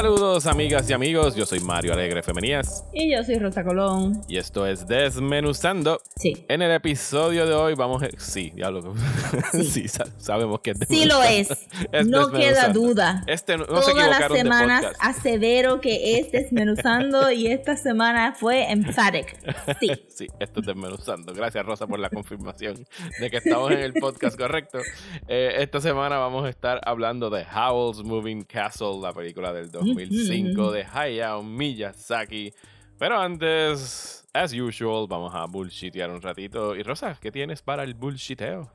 Saludos amigas y amigos, yo soy Mario Alegre Femenías Y yo soy Rosa Colón. y esto es Desmenuzando. Sí. En el episodio de hoy vamos a... Sí, diablo. Sí, Sí. sa- sabemos que es Sí lo desmenuzando. es. no queda duda. Este no, se Todas las de semanas asevero que es desmenuzando y esta semana fue emphatic. Sí. Sí, esto es desmenuzando. Gracias, Rosa, por la confirmación de que estamos en el podcast correcto. Eh, esta semana vamos a estar hablando de Howl's Moving Castle, la película del 2005 de Hayao Miyazaki. Pero antes, as usual, vamos a bullshitear un ratito. Y Rosa, ¿qué tienes para el bullshiteo?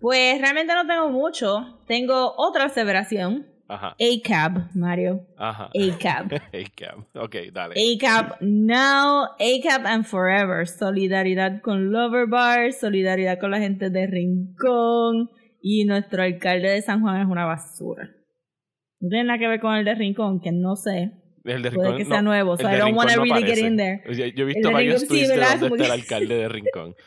Pues realmente no tengo mucho. Tengo otra aseveración. Ajá, ACAB, Mario. ajá. ACAB. A-Cab. Ok, dale. ACAB now, ACAB and forever. Solidaridad con Loverbar, solidaridad con la gente de Rincón. Y nuestro alcalde de San Juan es una basura. No tiene nada que ver con el de Rincón, que no sé. El de Puede Rincón, que sea no, nuevo, el so de I don't wanna no really get in there. Yo, yo he El visto de varios Rincón sí, tweets de ¿verdad? dónde está el alcalde de Rincón.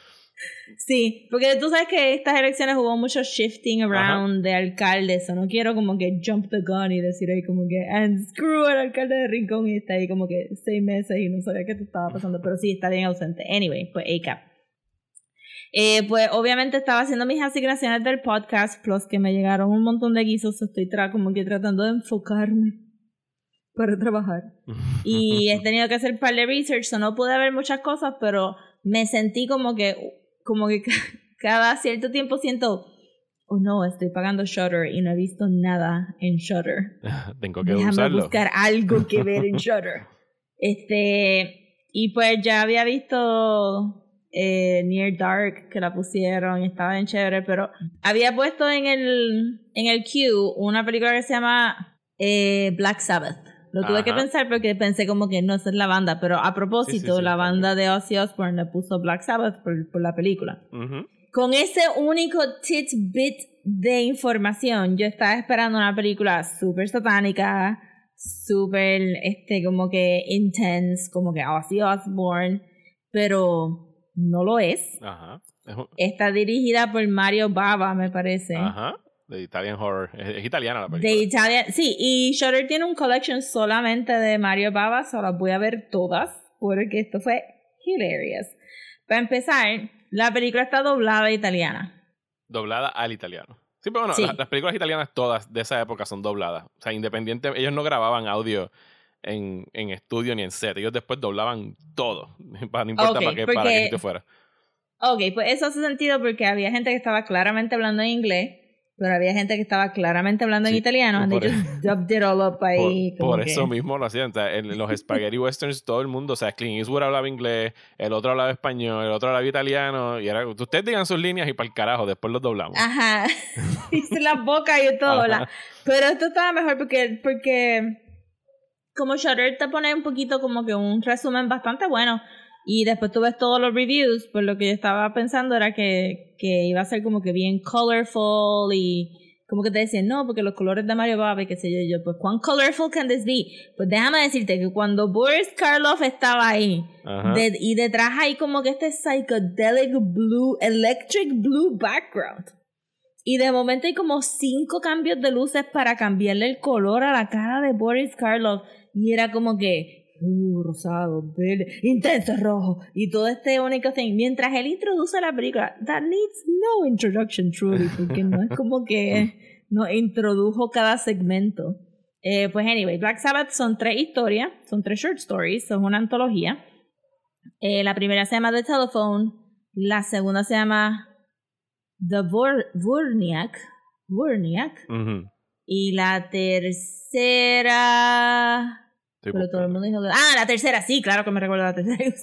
Sí, porque tú sabes que estas elecciones hubo mucho shifting around de alcaldes, o no quiero como que jump the gun y decir ahí como que and screw al alcalde de Rincón y está ahí como que seis meses y no sabía qué te estaba pasando, pero sí, está bien ausente. Anyway, pues ACAP. Eh, pues obviamente estaba haciendo mis asignaciones del podcast, plus que me llegaron un montón de guisos, estoy tra como que tratando de enfocarme para trabajar. Y he tenido que hacer un par de research, so no pude ver muchas cosas, pero me sentí como que, como que ca- cada cierto tiempo siento, oh no, estoy pagando Shutter y no he visto nada en Shutter. Tengo que Déjame usarlo. buscar algo que ver en Shutter. Este, y pues ya había visto eh, Near Dark que la pusieron y estaba bien chévere, pero había puesto en el, en el queue una película que se llama eh, Black Sabbath. Lo tuve que pensar porque pensé como que no, esa es la banda, pero a propósito, sí, la banda de Ozzy Osbourne le puso Black Sabbath por, por la película. Con ese único tidbit de información, yo estaba esperando una película súper satánica, súper, este, como que intense, como que Ozzy Osbourne, pero no lo es. Ajá. Está dirigida por Mario Bava, me parece. Ajá. De Italian Horror. Es, es italiana la película. De Italia, sí, y Shutter tiene un collection solamente de Mario Bava, solo las voy a ver todas, porque esto fue hilarious. Para empezar, la película está doblada a italiana. Doblada al italiano. Sí, pero bueno, Sí. las, las películas italianas todas de esa época son dobladas. O sea, independiente, ellos no grababan audio en, en estudio ni en set. Ellos después doblaban todo. Para, no importa Ok, para qué, para porque- qué sitio fuera. Ok, pues eso hace sentido porque había gente que estaba claramente hablando en inglés, pero había gente que estaba claramente hablando en Sí, italiano, and they por- just dubbed it all up Por, ahí. como por que- eso mismo lo hacían. O sea, en los spaghetti westerns todo el mundo, o sea, Clint Eastwood hablaba inglés, el otro hablaba español, el otro hablaba italiano. Y era, ustedes digan sus líneas y para el carajo, después los doblamos. Ajá, hice las bocas y todo, la- pero esto estaba mejor porque, porque como Shutter te pone un poquito como que un resumen bastante bueno y después tú ves todos los reviews, pues lo que yo estaba pensando era que, que iba a ser como que bien colorful y como que te decían, no, porque los colores de Mario Baba y qué sé yo, pues cuán colorful can this be? Pues déjame decirte que cuando Boris Karloff estaba ahí, de- y detrás hay como que este psychedelic blue, electric blue background. Y de momento hay como cinco cambios de luces para cambiarle el color a la cara de Boris Karloff. Y era como que, uh, rosado, verde, intenso rojo. Y todo este único thing. Mientras él introduce la película, that needs no introduction truly, porque no es como que nos introdujo cada segmento. Eh, pues anyway, Black Sabbath son tres historias, son tres short stories, son una antología. Eh, la primera se llama The Telephone, la segunda se llama The Vor Vorniak, Vorniak. Y la tercera... Estoy Pero todo el mundo dijo... Ah, la tercera, sí, claro que me recuerdo la tercera.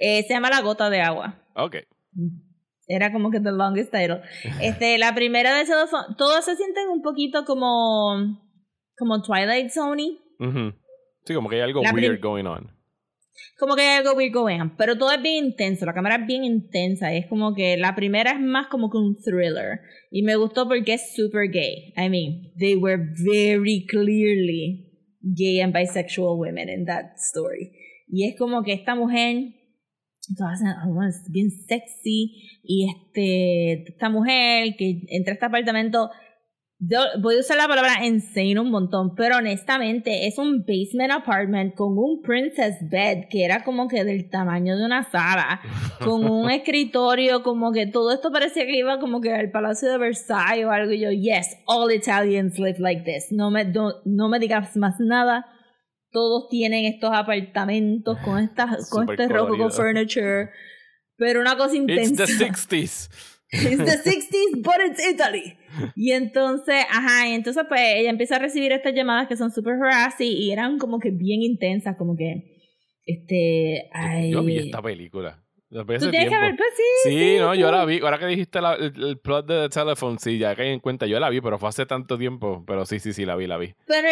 Eh, se llama La Gota de Agua. Ok. Era como que the longest title. Este, la primera de Telephone, todos se sienten un poquito como como Twilight Zone. Ujú. Sí, como que hay algo La weird going on. Como que hay algo going on, pero todo es bien intenso, la cámara es bien intensa, es como que la primera es más como que un thriller, y me gustó porque es super gay. I mean, they were very clearly gay and bisexual women in that story. Y es como que esta mujer, todas bien sexy, y este, esta mujer que entra a este apartamento, yo voy a usar la palabra insane un montón, pero honestamente es un basement apartment con un princess bed que era como que del tamaño de una sala, con un escritorio, como que todo esto parecía que iba como que al Palacio de Versailles o algo. Y yo, yes, all Italians live like this. No me, no, no me digas más nada. Todos tienen estos apartamentos con, estas con este rojo furniture. Pero una cosa It's intensa. the 60s. It's the 60s, but it's Italy. Y entonces, ajá, y entonces pues ella empieza a recibir estas llamadas que son super harassy y eran como que bien intensas, como que, este, ay... Yo vi esta película. La vi Tú tienes que tiempo. ver, pues sí, Sí, no, yo tú- la vi. Ahora que dijiste la- el, el plot de The Telephone, sí, ya caí en cuenta. Yo la vi, pero fue hace tanto tiempo. Pero sí, sí, sí, la vi, la vi. Pero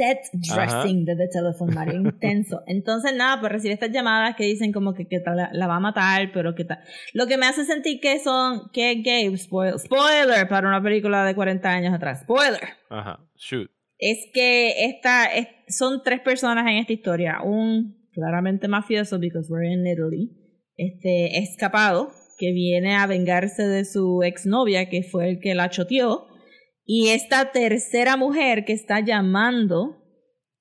set dressing de The Telephone Mario, intenso. Entonces, nada, pues recibe estas llamadas que dicen como que, que tal- la, la va a matar, pero que tal. Lo que me hace sentir que son, que gay, spoil- spoiler para una película de 40 años atrás, spoiler. Ajá, shoot. es que esta es- son tres personas en esta historia. Un claramente mafioso, because we're in Italy, este escapado, que viene a vengarse de su exnovia, que fue el que la choteó. Y esta tercera mujer que está llamando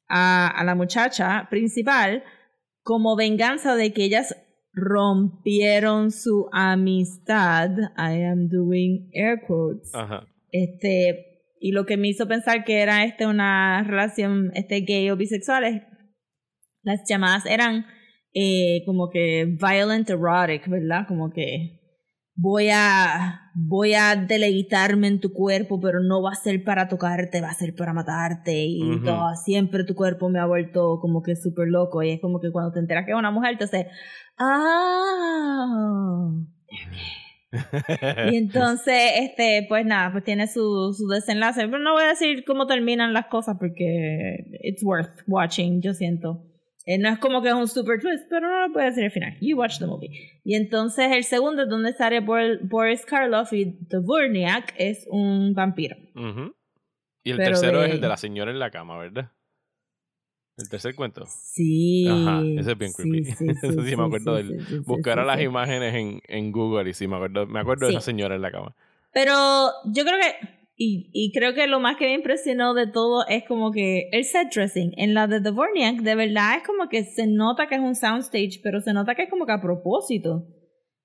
a, a la muchacha principal como venganza de que ellas rompieron su amistad. I am doing air quotes. Ajá. Este, y lo que me hizo pensar que era este una relación este gay o bisexual es las llamadas eran eh, como que violent erotic, ¿verdad? Como que voy a voy a deleitarme en tu cuerpo, pero no va a ser para tocarte, va a ser para matarte y todo, siempre tu cuerpo me ha vuelto como que súper loco y es como que cuando te enteras que es una mujer te hace ah y entonces, este, pues nada, pues tiene su, su desenlace. Pero no voy a decir cómo terminan las cosas porque it's worth watching, yo siento. Eh, no es como que es un super twist, pero no lo puedo decir al final. You watch the movie. Y entonces el segundo es donde sale Bor- Boris Karloff y Dvorniak es un vampiro. Y el Pero tercero de- es el de la señora en la cama, ¿verdad? El tercer cuento. Sí. Ajá, ese es bien creepy. Eso sí me acuerdo sí, del- sí, sí, Buscar sí, a las sí. imágenes en, en Google y sí, me acuerdo, me acuerdo de Sí. esa señora en la cama. Pero yo creo que, y, y creo que lo más que me impresionó de todo es como que el set dressing en la de Dvorniak, de verdad es como que se nota que es un soundstage, pero se nota que es como que a propósito.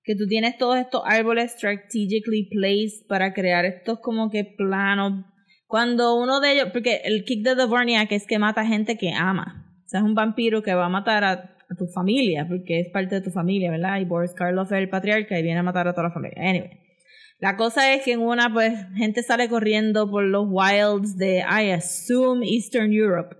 Que tú tienes todos estos árboles strategically placed para crear estos como que planos. Cuando uno de ellos, porque el kick de Dvorniak es que mata gente que ama. O sea, es un vampiro que va a matar a, a tu familia, porque es parte de tu familia, ¿verdad? Y Boris Karloff es el patriarca y viene a matar a toda la familia. Anyway. La cosa es que en una, pues, gente sale corriendo por los wilds de, I assume, Eastern Europe.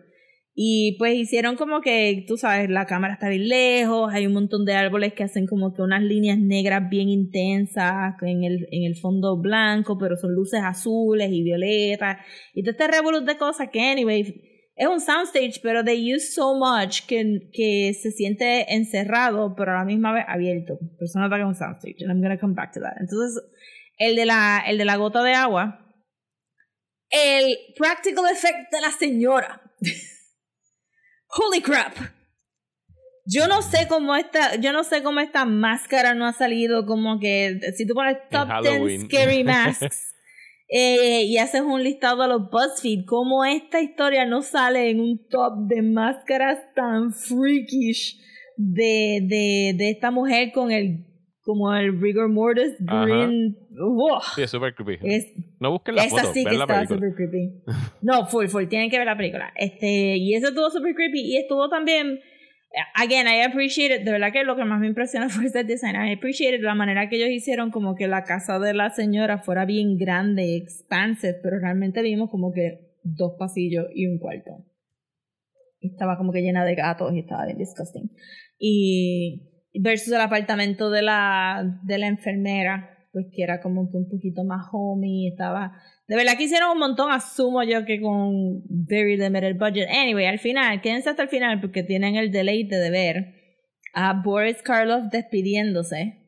Y pues hicieron como que, tú sabes, la cámara está bien lejos, hay un montón de árboles que hacen como que unas líneas negras bien intensas en el, en el fondo blanco, pero son luces azules y violetas. Y todo este revolut de cosas que, anyway, es un soundstage, pero they use so much que, que se siente encerrado, pero a la misma vez abierto. Pero se nota que es un soundstage, and I'm gonna come back to that. Entonces, el de la, el de la gota de agua, el practical effect de la señora. Holy crap. Yo no sé cómo esta, yo no sé cómo esta máscara no ha salido como que si tú pones top 10 Halloween. scary masks eh, y haces un listado a los BuzzFeed, cómo esta historia no sale en un top de máscaras tan freakish de, de, de esta mujer con el como el rigor mortis green. Wow. Sí, es súper creepy. Es, no busquen la esa foto, sí que película. super creepy. No, full, full. Tienen que ver la película. Este, y eso estuvo super creepy. Y estuvo también. Again, I appreciate it. De verdad que lo que más me impresionó fue ese design. I appreciate it, la manera que ellos hicieron como que la casa de la señora fuera bien grande, expansive, pero realmente vimos como que dos pasillos y un cuarto. Y estaba como que llena de gatos y estaba bien disgusting. Y versus el apartamento de la, de la enfermera, pues que era como que un poquito más homey, estaba, De verdad que hicieron un montón, asumo yo que con very limited budget. Anyway, al final, quédense hasta el final porque tienen el deleite de ver a Boris Karloff despidiéndose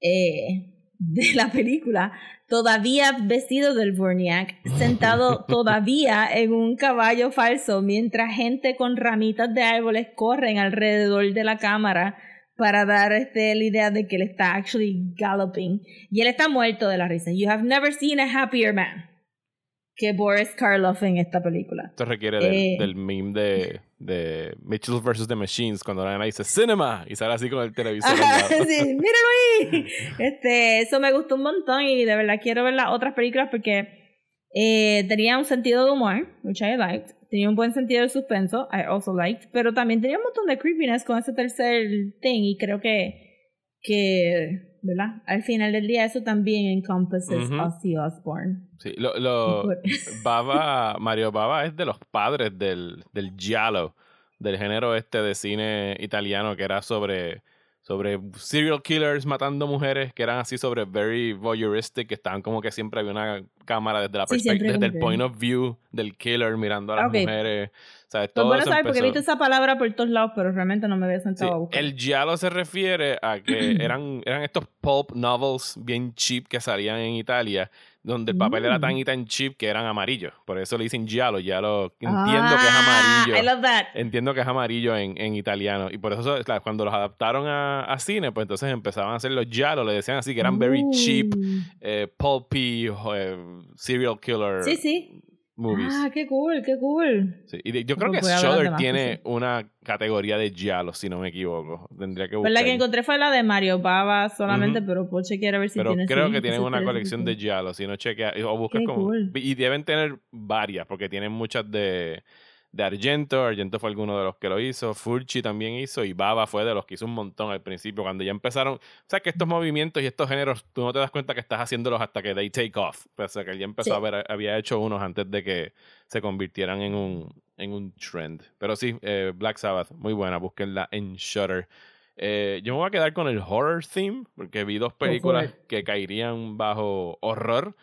eh, de la película, todavía vestido del Vorniak, sentado todavía en un caballo falso, mientras gente con ramitas de árboles corren alrededor de la cámara para dar este, la idea de que él está actually galloping. Y él está muerto de la risa. You have never seen a happier man que Boris Karloff en esta película. Esto requiere del, Eh. del meme de, de Mitchell vs. The Machines cuando la nena dice cinema y sale así con el televisor. Ajá, sí, míralo ahí. Este, eso me gustó un montón y de verdad quiero ver las otras películas porque eh, tenía un sentido de humor, which I liked. Tenía un buen sentido de suspenso, I also liked. Pero también tenía un montón de creepiness con ese tercer thing y creo que, que ¿verdad? Al final del día eso también encompasses Ujú. Ozzy Osbourne. Sí, lo, lo- Baba, Mario Baba es de los padres del, del giallo, del género este de cine italiano que era sobre, sobre serial killers matando mujeres, que eran así sobre very voyeuristic, que estaban como que siempre había una cámara desde la Sí, perspectiva, desde el point of view del killer mirando a las Ok. mujeres. O sea, Pues todo bueno eso saber porque he visto esa palabra por todos lados, pero realmente no me había Sí, sentado a buscar. el giallo se refiere a que eran, eran estos pulp novels bien cheap que salían en Italia, donde el papel era tan Mm. y tan cheap que eran amarillos. Por eso le dicen giallo. Giallo entiendo que es amarillo. Ah, I love that. Entiendo que es amarillo en, en italiano. Y por eso, claro, cuando los adaptaron a, a cine, pues entonces empezaban a hacer los giallo. Le decían así que eran very cheap, eh, pulpy, eh, serial killer Sí, sí. Movies. Ah, qué cool, qué cool. Sí, y de- yo creo Pues que Shudder más tiene cosas. una categoría de giallo, si no me equivoco. Tendría que Pues buscar. la que encontré fue la de Mario Baba solamente, Ujú. pero puedo chequear a ver si Pero tiene creo sí, que tienen una colección de giallo, si no chequea o buscas Qué como cool. y deben tener varias porque tienen muchas de de Argento, Argento fue alguno de los que lo hizo, Fulci también hizo y Baba fue de los que hizo un montón al principio cuando ya empezaron, o sea que estos movimientos y estos géneros tú no te das cuenta que estás haciéndolos hasta que they take off, o sea que él ya empezó Sí. a ver, había hecho unos antes de que se convirtieran en un en un trend, pero sí, eh, Black Sabbath, muy buena, búsquenla en Shutter. Eh, yo me voy a quedar con el horror theme, porque vi dos películas que caerían bajo horror.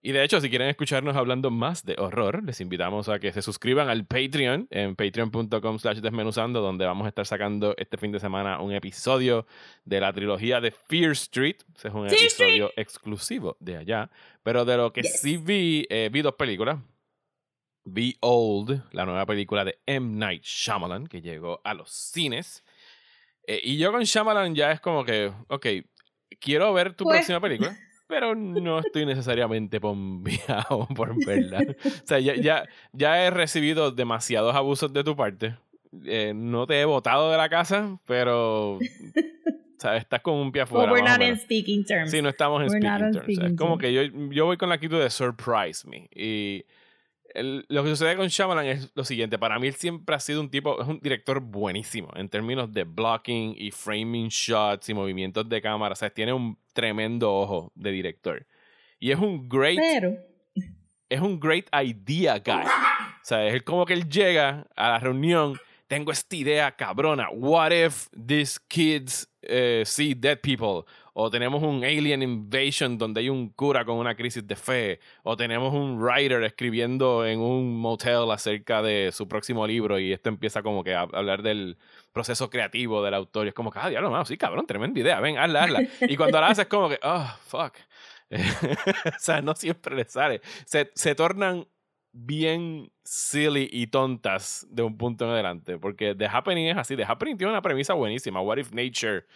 Y de hecho, si quieren escucharnos hablando más de horror, les invitamos a que se suscriban al Patreon en patreon.com slash desmenuzando, donde vamos a estar sacando este fin de semana un episodio de la trilogía de Fear Street. Ese es un Fear episodio exclusivo de allá. Pero de lo que Yes. sí vi, eh, vi dos películas. Vi Old, la nueva película de M. Night Shyamalan, que llegó a los cines. Eh, y yo con Shyamalan ya es como que, ok, quiero ver tu Pues- próxima película, pero no estoy necesariamente pompeado por verla. O sea, ya, ya, ya he recibido demasiados abusos de tu parte. Eh, no te he botado de la casa, pero o sea, estás con un pie afuera. we're más o not in speaking terms. Sí, no estamos en We're speaking terms. Speaking es como terms. que yo, yo voy con la actitud de surprise me. Y el- lo que sucede con Shyamalan es lo siguiente. Para mí él siempre ha sido un tipo, es un director buenísimo en términos de blocking y framing shots y movimientos de cámara. O sea, tiene un tremendo ojo de director. Y es un great, Pero, es un great idea guy. O sea, es como que él llega a la reunión, tengo esta idea cabrona. What if these kids eh, see dead people? O tenemos un alien invasion donde hay un cura con una crisis de fe. O tenemos un writer escribiendo en un motel acerca de su próximo libro y esto empieza como que a hablar del proceso creativo del autor. Y es como que, ah, diablo, no, sí, cabrón, tremenda idea, ven, hazla, hazla. Y cuando la haces es como que, oh, fuck. o sea, no siempre le sale. Se, se tornan bien silly y tontas de un punto en adelante. Porque The Happening es así. The Happening tiene una premisa buenísima. What if nature,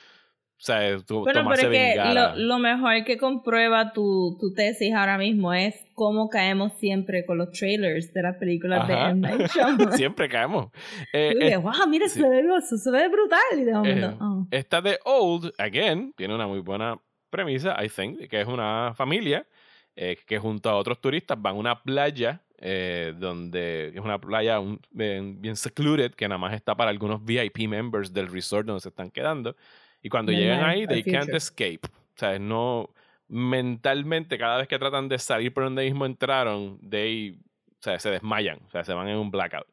o sea, tu, bueno, pero que lo, lo mejor que comprueba tu, tu tesis ahora mismo es cómo caemos siempre con los trailers de las películas de Ajá. M. Night Shyamalan. Siempre caemos. Eh, Tú es- wow, mira, sí. se, ve, se ve brutal. Y de momento, Eh, oh. Esta de Old, again, tiene una muy buena premisa, I think, que es una familia eh, que junto a otros turistas van a una playa eh, donde es una playa un- bien, bien secluded, que nada más está para algunos VIP members del resort donde se están quedando. Y cuando llegan ahí, they can't escape. O sea, no mentalmente, cada vez que tratan de salir por donde mismo entraron, they, o sea, se desmayan, o sea, se van en un blackout.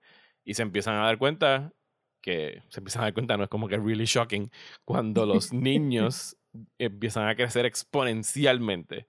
Y se empiezan a dar cuenta que se empiezan a dar cuenta, no es como que really shocking, cuando los niños empiezan a crecer exponencialmente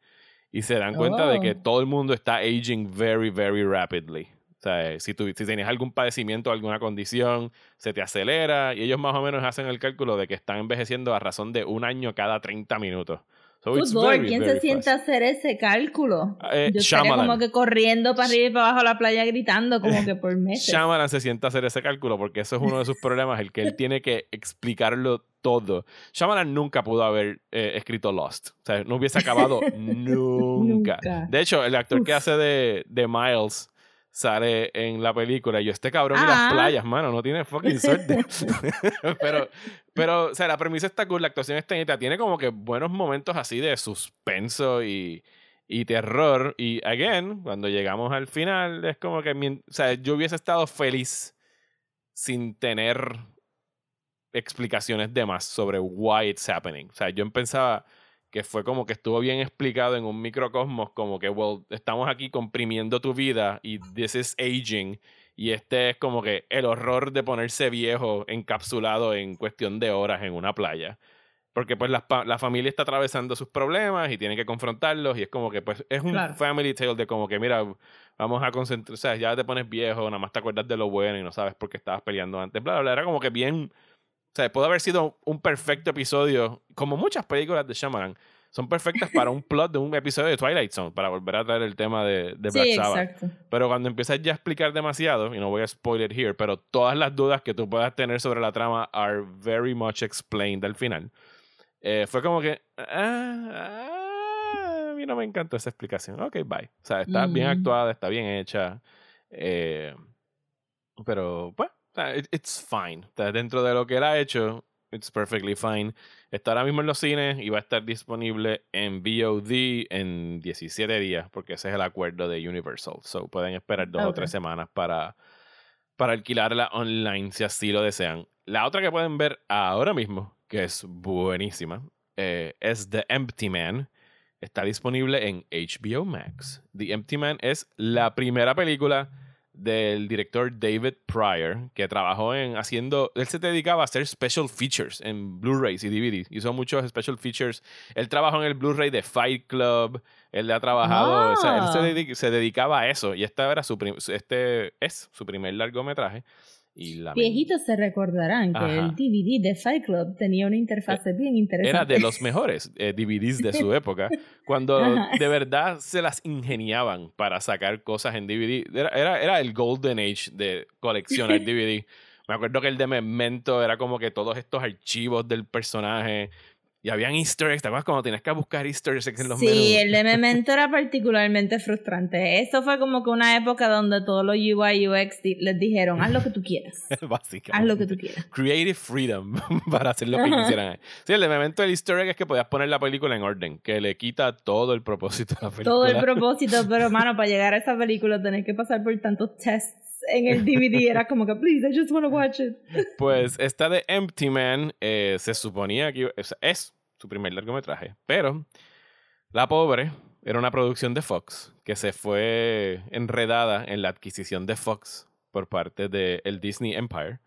y se dan cuenta de que Oh. todo el mundo está aging very, very rapidly. O sea, si, tú, si tienes algún padecimiento, alguna condición, se te acelera y ellos más o menos hacen el cálculo de que están envejeciendo a razón de un año cada 30 minutos. So Good Lord, very, ¿quién very se sienta a hacer ese cálculo? Eh, Yo estaría como que corriendo para arriba y para abajo a la playa gritando como que por meses. Shyamalan se sienta a hacer ese cálculo porque eso es uno de sus problemas, el que él tiene que explicarlo todo. Shyamalan nunca pudo haber eh, escrito Lost. O sea, no hubiese acabado nunca. Nunca. De hecho, el actor que Uf. hace de, de Miles sale en la película y yo, este cabrón y Ah. las playas, mano, no tiene fucking suerte. pero, pero, o sea, la premisa está cool, la actuación está bonita, tiene como que buenos momentos así de suspenso y, y terror. Y, again, cuando llegamos al final, es como que, o sea, yo hubiese estado feliz sin tener explicaciones de más sobre why it's happening. O sea, yo pensaba que fue como que estuvo bien explicado en un microcosmos, como que, well, estamos aquí comprimiendo tu vida y this is aging. Y este es como que el horror de ponerse viejo encapsulado en cuestión de horas en una playa. Porque pues la, la familia está atravesando sus problemas y tienen que confrontarlos y es como que pues es un Claro. family tale de como que mira, vamos a concentrar, o sea, ya te pones viejo, nada más te acuerdas de lo bueno y no sabes por qué estabas peleando antes, bla, bla, bla. Era como que bien, o sea, puede haber sido un perfecto episodio, como muchas películas de Shyamalan, son perfectas para un plot de un episodio de Twilight Zone, para volver a traer el tema de, de Black Sí, Sabbath. exacto. Pero cuando empiezas ya a explicar demasiado, y no voy a spoiler here, pero todas las dudas que tú puedas tener sobre la trama are very much explained al final. Eh, fue como que, ah, ah, a mí no me encantó esa explicación. Ok, bye. O sea, está bien Mm. actuada, está bien hecha. eh, pero, pues, it's fine. O sea, dentro de lo que él ha hecho, it's perfectly fine. Está ahora mismo en los cines y va a estar disponible en VOD en 17 días, porque ese es el acuerdo de Universal. So pueden esperar dos o tres semanas para, para alquilarla online si así lo desean. La otra que pueden ver ahora mismo, que es buenísima, eh, es The Empty Man. Está disponible en HBO Max. The Empty Man es la primera película del director David Pryor, que trabajó en haciendo, él se dedicaba a hacer special features en Blu-rays y DVDs. Hizo muchos special features. Él trabajó en el Blu-ray de Fight Club. Él ha trabajado, o sea, él se, Ah. dedi- se dedicaba a eso. Y esta era su prim- este es su primer largometraje. Y la Viejitos se recordarán que el DVD de Fight Club tenía una interfase bien interesante. era de los mejores eh, DVDs de su época, cuando Ajá. de verdad se las ingeniaban para sacar cosas en DVD. Era, era, era el golden age de coleccionar DVD. Me acuerdo que el de Memento era como que todos estos archivos del personaje y habían easter eggs. ¿Te acuerdas cuando tenías que buscar easter eggs en los Sí, menús? el de Memento era particularmente frustrante. Eso fue como que una época donde todos los UI UX di- les dijeron, haz lo que tú quieras. Básicamente. Haz lo que tú quieras. Creative freedom para hacer lo que quisieran. Sí, el de Memento, el easter egg es que podías poner la película en orden, que le quita todo el propósito de la película. Todo el propósito, pero mano, para llegar a esa película tenés que pasar por tantos tests en el DVD. Era como que, please, I just want to watch it. Pues esta de Empty Man eh, se suponía que es su primer largometraje, pero la pobre era una producción de Fox que se fue enredada en la adquisición de Fox por parte del el Disney Empire,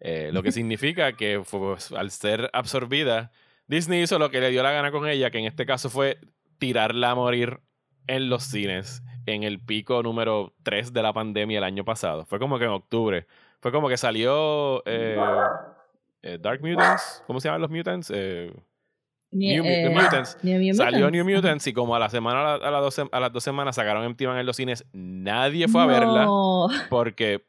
eh, lo que significa que fue- al ser absorbida, Disney hizo lo que le dio la gana con ella, que en este caso fue tirarla a morir en los cines en el pico número 3 de la pandemia el año pasado. Fue como que en octubre. Fue como que salió eh, eh, Dark Mutants. ¿Cómo se llaman los Mutants? Eh, New eh, Mutants. New Mutants. salió New. Mutants y como a la semana, a, la- a las dos, sem- a las dos semanas sacaron Man en los cines, nadie fue a verla porque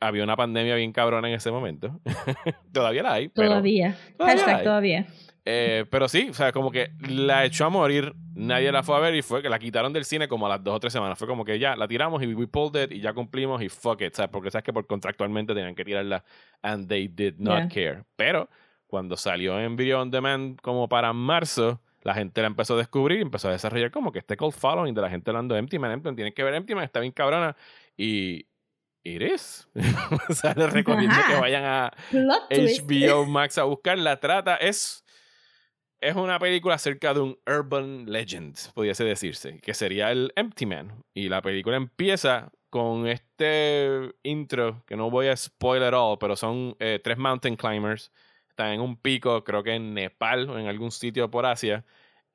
había una pandemia bien cabrona en ese momento. todavía la hay, pero... todavía. Todavía Hashtag hay. todavía. Eh, pero sí, o sea, como que la echó a morir, nadie la fue a ver y fue que la quitaron del cine como a las dos o tres semanas. Fue como que ya la tiramos y we pulled it y ya cumplimos y fuck it, ¿sabes? Porque sabes que por contractualmente tenían que tirarla and they did not Yeah. care. Pero cuando salió en Video On Demand como para marzo, la gente la empezó a descubrir y empezó a desarrollar como que este cold following de la gente hablando de Empty Man, Empty Man, tienen que ver Empty Man, está bien cabrona y it is. o sea, les recomiendo que Ajá. vayan a. HBO Max a buscar. La trata es. Es una película acerca de un urban legend, pudiese decirse, que sería el Empty Man. Y la película empieza con este intro, que no voy a spoil at all, pero son eh, tres mountain climbers. Están en un pico, creo que en Nepal o en algún sitio por Asia.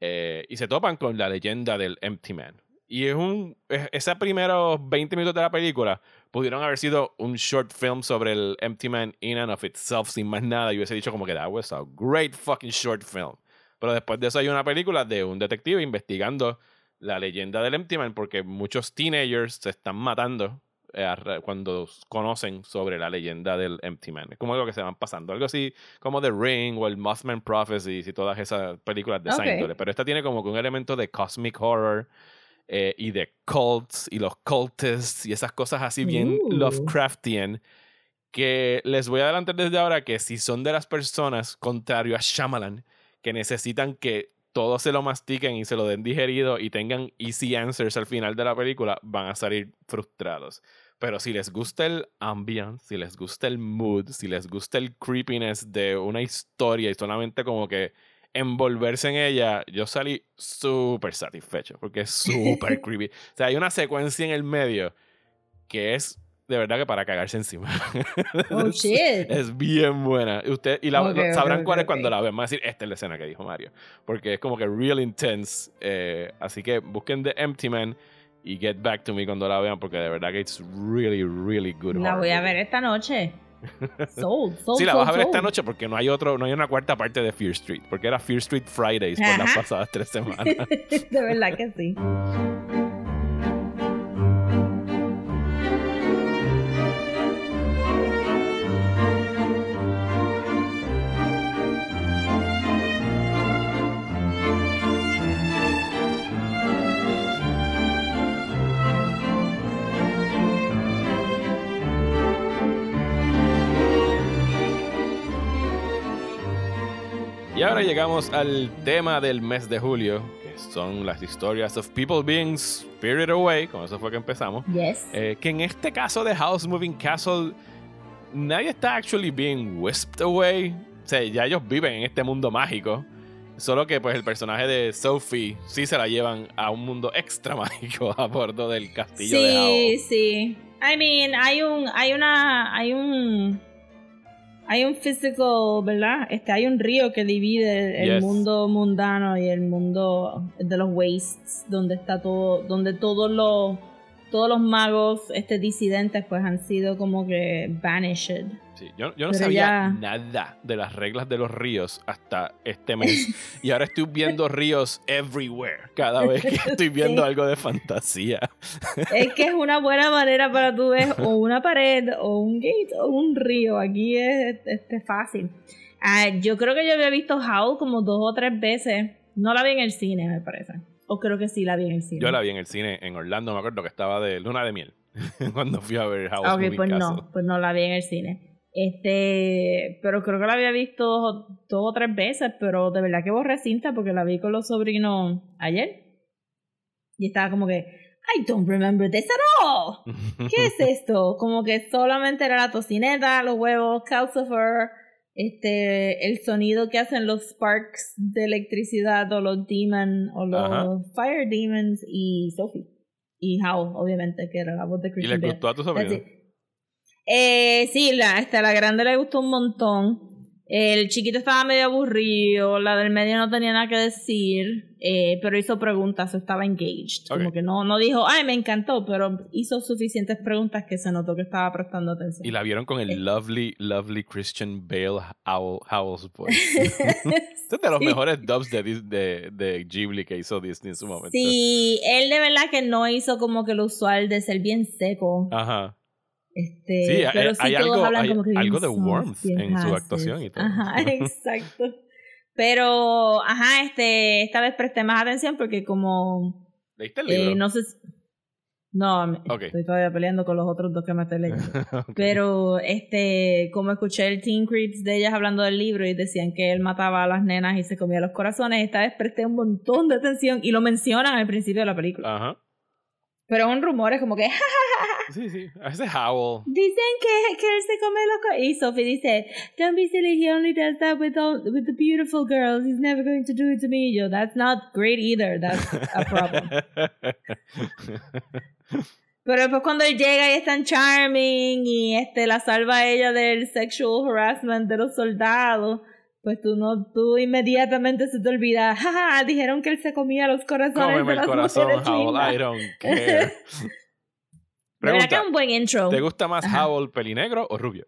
eh, y se topan con la leyenda del Empty Man. Y es un. es- Esos primeros 20 minutos de la película pudieron haber sido un short film sobre el Empty Man in and of itself, sin más nada. Y hubiese dicho como que that was a great fucking short film. Pero después de eso hay una película de un detective investigando la leyenda del Empty Man porque muchos teenagers se están matando eh, cuando conocen sobre la leyenda del Empty Man. Es como algo que se van pasando. Algo así como The Ring o el Mothman Prophecies y todas esas películas de esa Ok. índole. Pero esta tiene como que un elemento de cosmic horror eh, y de cults y los cultists y esas cosas así bien Uh. Lovecraftian que les voy a adelantar desde ahora que si son de las personas, contrario a Shyamalan, que necesitan que todo se lo mastiquen y se lo den digerido y tengan easy answers al final de la película, van a salir frustrados. Pero si les gusta el ambience, si les gusta el mood, si les gusta el creepiness de una historia y solamente como que envolverse en ella, yo salí súper satisfecho porque es súper creepy. O sea, hay una secuencia en el medio que es de verdad que para cagarse encima. Oh, Es- shit. Es bien buena. Y Usted, y la, Ok, lo- ok, sabrán ok, cuál es ok. cuando la vean. Van a decir, esta es la escena que dijo Mario. Porque es como que real intense. eh, así que busquen The Empty Man y Get Back to Me cuando la vean. Porque de verdad que it's really, really good. La voy a ver esta noche. Sold, sold, Sí, la sold, vas a ver esta noche porque no hay otro, no hay una cuarta parte de Fear Street. Porque era Fear Street Fridays por las Ajá. pasadas tres semanas. De verdad que sí. Y ahora llegamos al tema del mes de julio, que son las historias of people being spirited away, con eso fue que empezamos. Yes. Eh, que en este caso de House Moving Castle, nadie está actually being whisked away. O sea, ya ellos viven en este mundo mágico. Solo que pues el personaje de Sophie sí se la llevan a un mundo extra mágico a bordo del castillo de Sí, sí. I mean, hay un, hay una, hay un, hay un physical, ¿verdad? Este, hay un río que divide el Yes. mundo mundano y el mundo de los wastes, donde está todo, donde todos los, todos los magos, este, disidentes, pues han sido como que banished. Sí, yo, yo no Pero sabía ya- nada de las reglas de los ríos hasta este mes. y ahora estoy viendo ríos everywhere cada vez que estoy viendo Sí. algo de fantasía. Es que es una buena manera para tú ver o una pared o un gate o un río. Aquí es este, fácil. Ah, yo creo que yo había visto Howl como dos o tres veces. No la vi en el cine, me parece. O creo que sí la vi en el cine. Yo la vi en el cine en Orlando, me acuerdo que estaba de luna de miel. cuando fui a ver House Ah, Ok, pues no, pues no la vi en el cine. Este, pero creo que la había visto dos, dos o tres veces, pero de verdad que borré cinta porque la vi con los sobrinos ayer. Y estaba como que, I don't remember this at all. ¿Qué es esto? Como que solamente era la tocineta, los huevos, calcifer, este, el sonido que hacen los sparks de electricidad o los demon o los Ajá. fire demons y Sophie. Y Howl, obviamente, que era la voz de ¿Y Christian le Bale. gustó a tu sobrino? Eh, sí, la, este, la grande le gustó un montón. El chiquito estaba medio aburrido, la del medio no tenía nada que decir, eh, pero hizo preguntas, estaba engaged. Como que no, no dijo, ay, me encantó, pero hizo suficientes preguntas que se notó que estaba prestando atención. Y la vieron con Eh. el lovely, lovely Christian Bale Howl, Howell's voice. Este es de los Sí. mejores dubs de, de, de Ghibli que hizo Disney en su momento. Sí, él de verdad que no hizo como que lo usual de ser bien seco. Ajá. Este, Sí, hay- pero sí hay todos algo- hablan hay como que algo de warmth en su actuación y todo. Ajá, exacto. Pero, ajá, este, esta vez presté más atención porque como, ¿Leíste el libro? eh, no sé, si- no, estoy todavía peleando con los otros dos que me estoy leyendo. Pero, este, como escuché el Teen Creeps de ellas hablando del libro y decían que él mataba a las nenas y se comía los corazones, esta vez presté un montón de atención y lo mencionan al principio de la película. Ajá. Pero un rumor es como que, Sí, sí. Ese Howl. Dicen que, que él se come los co- Y Sophie dice, Don't be silly, he only does that with all, with the beautiful girls. He's never going to do it to me. Yo, that's not great either. That's a problem. Pero después cuando él llega y es tan charming y este la salva a ella del sexual harassment de los soldados, pues tú no, tú inmediatamente se te olvida, jaja, dijeron que él se comía los corazones Cómeme de el las corazón, mujeres Howl. I don't care. Que Pregunta, es un buen intro. ¿te gusta más Ajá. Howl pelinegro o rubio?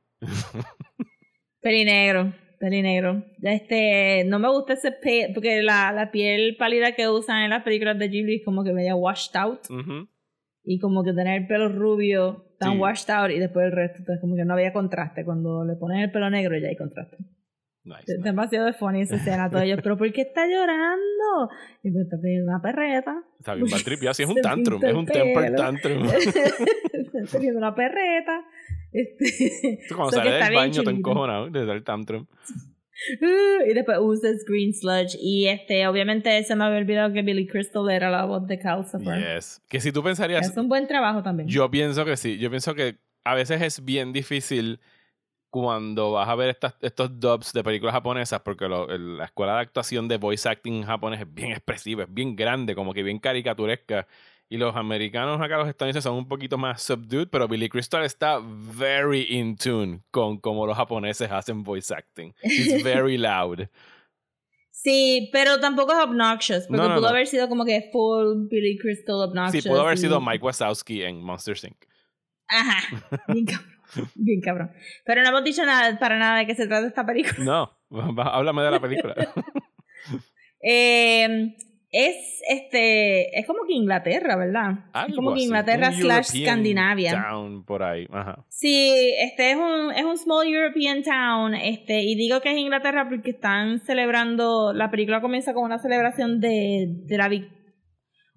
Pelinegro, pelinegro. Este, no me gusta ese pe porque la, la piel pálida que usan en las películas de Ghibli es como que media washed out. Y como que tener el pelo rubio tan Sí. washed out y después el resto, entonces como que no había contraste. Cuando le ponen el pelo negro ya hay contraste. Nice, nice. demasiado funny esa escena. Todos ellos, pero ¿por qué está llorando? Y pues está teniendo una perreta. Está bien, mal trip. Así es un tantrum. Es un temper tantrum. está teniendo una perreta. Este, Tú Cuando so que sale está del baño te encojonado da el tantrum. Uh, y después usas Green Sludge. Y este, obviamente se me había olvidado que Billy Crystal era la voz de Calcifer. Yes. Que si tú pensarías, Es un buen trabajo también. yo pienso que sí. Yo pienso que a veces es bien difícil cuando vas a ver estas, estos dubs de películas japonesas, porque lo- el- la escuela de actuación de voice acting japonés es bien expresiva, es bien grande, como que bien caricaturesca. Y los americanos acá, los estadounidenses, son un poquito más subdued, pero Billy Crystal está very in tune con cómo los japoneses hacen voice acting. He's very loud. Sí, pero tampoco es obnoxious, porque No, no, pudo no. haber sido como que full Billy Crystal obnoxious. Sí, pudo haber sido Mike Wazowski en Monster Inc. Ajá, bien cabrón. Pero no hemos dicho nada para nada de qué se trata esta película. No, va- háblame de la película. Eh, es este es como que Inglaterra, ¿verdad? es Algo como que Inglaterra slash European Escandinavia. Town por ahí. Ajá. Sí, este es un, es un small European town, este, y digo que es Inglaterra porque están celebrando, la película comienza con una celebración de, de la vic-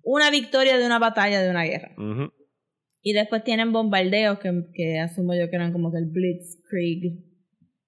una victoria de una batalla de una guerra. Ujú. Y después tienen bombardeos que, que asumo yo que eran como que el Blitzkrieg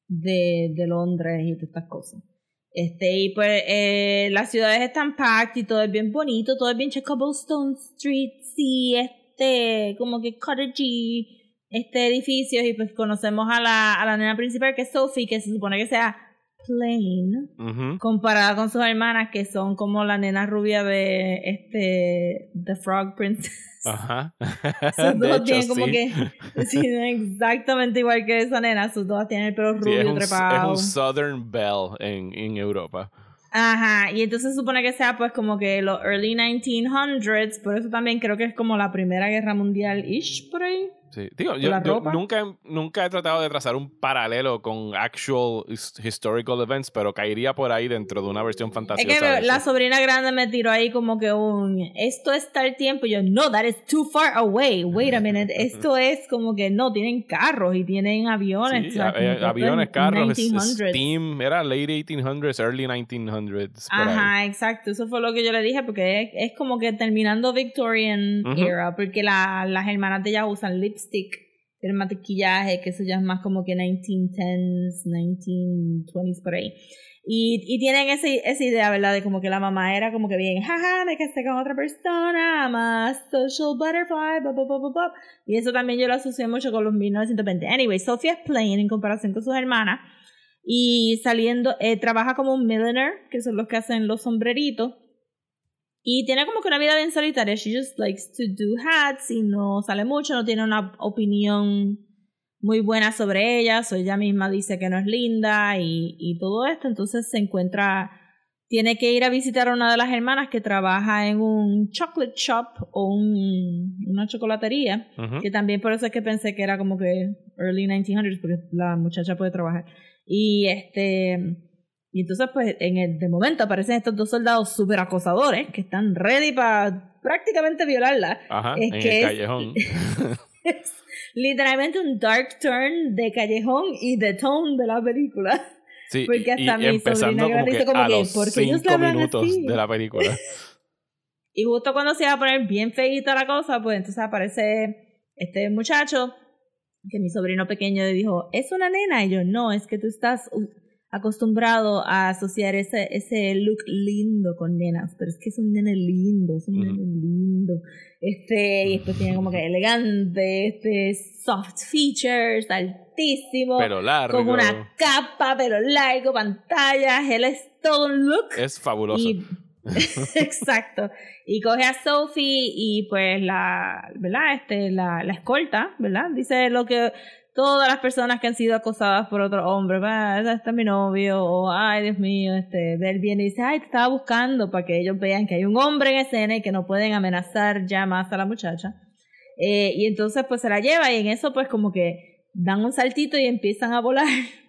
de, de Londres y todas estas cosas. Este, y pues eh, las ciudades están packed y todo es bien bonito, todo es bien cobblestone streets y este, como que cottagey, este edificios y pues conocemos a la, a la nena principal que es Sophie, que se supone que sea plain comparada con sus hermanas que son como la nena rubia de este The Frog Princess. Ajá. Sus dos tienen como sí. que sí, exactamente igual que esa nena, sus dos tienen el pelo Sí, rubio es, un, es un Southern Belle en, en Europa. Ajá, y entonces se supone que sea pues como que los early 1900s, por eso también creo que es como la primera guerra mundial ish por ahí. Sí. Digo, yo, yo nunca, nunca he tratado de trazar un paralelo con actual his- historical events, pero caería por ahí dentro de una versión Es fantasiosa. que la sobrina grande me tiró ahí como que un esto es tal tiempo y yo no, that is too far away. Wait a minute, esto es como que no tienen carros y tienen aviones, Sí, eh, aviones, es carros, es- 1900s. Steam, era late 1800s, early 1900s. por ahí. Ajá, exacto. Eso fue lo que yo le dije, porque es, es como que terminando Victorian Ujú. era, porque la- las hermanas de ella usan lipstick, más maquillaje, que eso ya es más como que 1910s, 1920s, por ahí. Y, y tienen ese, esa idea, ¿verdad? De como que la mamá era como que bien, jaja, me casé con otra persona, más social butterfly, blah, blah, blah. Y eso también yo lo asocié mucho con los 1920. Anyway, Sophia es plain en comparación con sus hermanas. Y saliendo, eh, trabaja como un milliner, que son los que hacen los sombreritos. Y tiene como que una vida bien solitaria. She just likes to do hats y no sale mucho, no tiene una opinión muy buena sobre ella. So ella misma dice que no es linda y, y todo esto. Entonces se encuentra, tiene que ir a visitar a una de las hermanas que trabaja en un chocolate shop o un, una chocolatería. Ujú. Que también por eso es que pensé que era como que early 1900s, porque la muchacha puede trabajar. Y este. Y entonces, pues, en el, de momento aparecen estos dos soldados súper acosadores que están ready para prácticamente violarla. Ajá, Es en que el es- callejón. Es literalmente un dark turn de callejón y de tone de la película. Sí, Porque y- hasta y, mi empezando como que como a que, los ¿por qué ellos cinco minutos así? de la película. Y justo cuando se iba a poner bien feita la cosa, pues entonces aparece este muchacho que mi sobrino pequeño le dijo, ¿es una nena? Y yo, no, es que tú estás uh, acostumbrado a asociar ese, ese look lindo con nenas, pero es que es un nene lindo, es un nene lindo. Este, y después tiene como que elegante, este, soft features, altísimo, Pero largo. con una capa, pelo largo, pantallas, él es todo un look. Es fabuloso. Y, exacto. Y coge a Sophie y pues la, ¿verdad? Este, la, la escolta, ¿verdad? Dice lo que todas las personas que han sido acosadas por otro hombre, va, ese este es mi novio, o ay Dios mío, este, él viene y dice, ay, te estaba buscando para que ellos vean que hay un hombre en escena y que no pueden amenazar ya más a la muchacha. Eh, y entonces pues se la lleva y en eso pues como que dan un saltito y empiezan a volar.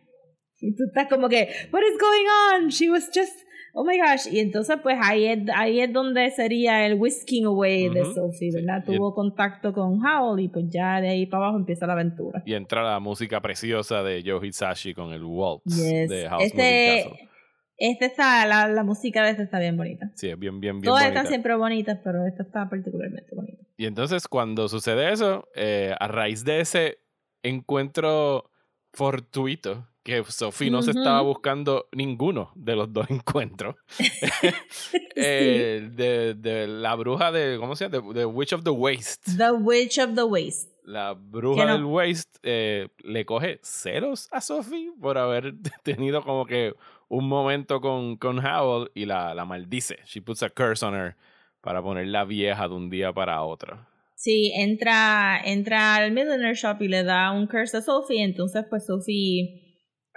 Y tú estás como que, what is going on? She was just, oh my gosh. Y entonces pues ahí es, ahí es donde sería el whisking away de Sophie. ¿verdad? Tuvo contacto con Howl y pues ya de ahí para abajo empieza la aventura. Y entra la música preciosa de Joe Hisashi con el Waltz Yes. de House Este, Castle. este está, la, la música de este está bien bonita. Sí, es bien, bien, bien Todas bonita. están siempre bonitas, pero esta está particularmente bonita. Y entonces cuando sucede eso, eh, a raíz de ese encuentro fortuito, que Sophie no se estaba buscando ninguno de los dos encuentros, eh, de, de la bruja de, ¿cómo se llama? The, Witch of the Waste. The Witch of the Waste. La bruja no. del Waste eh, le coge ceros a Sophie por haber tenido como que un momento con, con Howl y la, la maldice. She puts a curse on her para ponerla vieja de un día para otro. Sí, entra, entra al Millionaire Shop y le da un curse a Sophie. Entonces, pues Sophie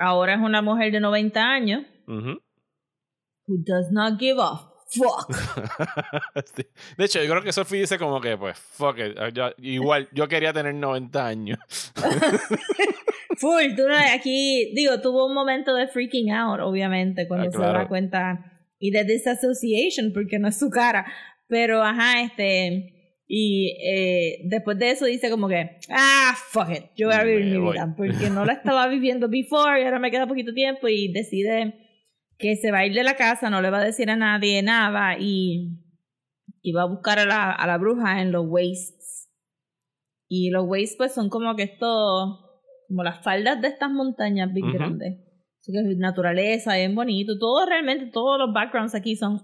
ahora es una mujer de 90 años who does not give a fuck. Sí. De hecho, yo creo que Sophie dice como que, pues, fuck it. yo- igual, yo quería tener 90 años. Full, tú no- aquí, digo, tuvo un momento de freaking out, obviamente, cuando Ah, se da cuenta. Y de disassociation, porque no es su cara. Pero, ajá, este. Y eh, después de eso dice como que, ah, fuck it, yo voy a vivir Me mi voy. vida. Porque no la estaba viviendo before y ahora me queda poquito tiempo y decide que se va a ir de la casa, no le va a decir a nadie nada y, y va a buscar a la, a la bruja en los wastes. Y los wastes pues son como que estos, como las faldas de estas montañas bien grandes. Así que es naturaleza, bien bonito. Todo realmente, todos los backgrounds aquí son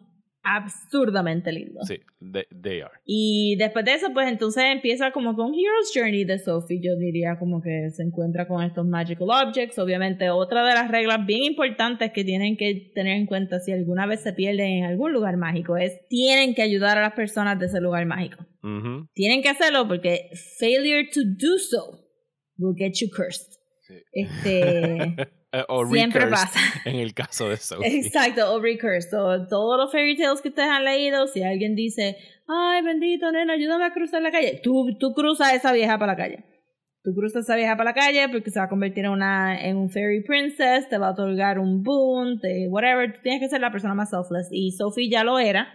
absurdamente lindos. Sí, they, they are. Y después de eso, pues entonces empieza como con Hero's Journey de Sophie, yo diría como que se encuentra con estos magical objects. Obviamente, otra de las reglas bien importantes que tienen que tener en cuenta si alguna vez se pierden en algún lugar mágico es tienen que ayudar a las personas de ese lugar mágico. Tienen que hacerlo porque failure to do so will get you cursed. Sí. Este Eh, o siempre recursed, pasa. en el caso de Sophie. Exacto, o recurse. So, todos los fairy tales que ustedes han leído, si alguien dice, ay, bendito, nena, ayúdame a cruzar la calle, tú, tú cruzas a esa vieja para la calle. Tú cruzas a esa vieja para la calle porque se va a convertir en una en un fairy princess, te va a otorgar un boon, te, whatever. Tú tienes que ser la persona más selfless. Y Sophie ya lo era,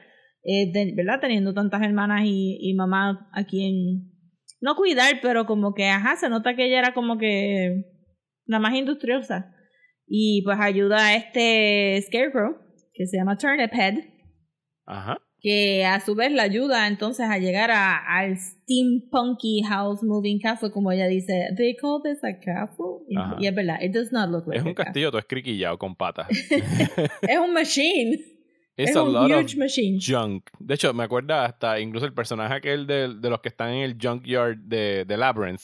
eh, de- ¿verdad? Teniendo tantas hermanas y, y mamá a quien no cuidar, pero como que, ajá, se nota que ella era como que la más industriosa. Y pues ayuda a este Scarecrow, que se llama Turnip Head, Ajá. que a su vez la ayuda entonces a llegar a, al steampunky house moving castle, como ella dice. They call this a castle. Y, Ajá. y es verdad, it does not look like Es un castillo todo escriquillado con patas. Es un machine. It's es a un lot of huge machine. junk. De hecho, me acuerdo hasta incluso el personaje aquel de, de los que están en el junkyard de, de Labyrinth.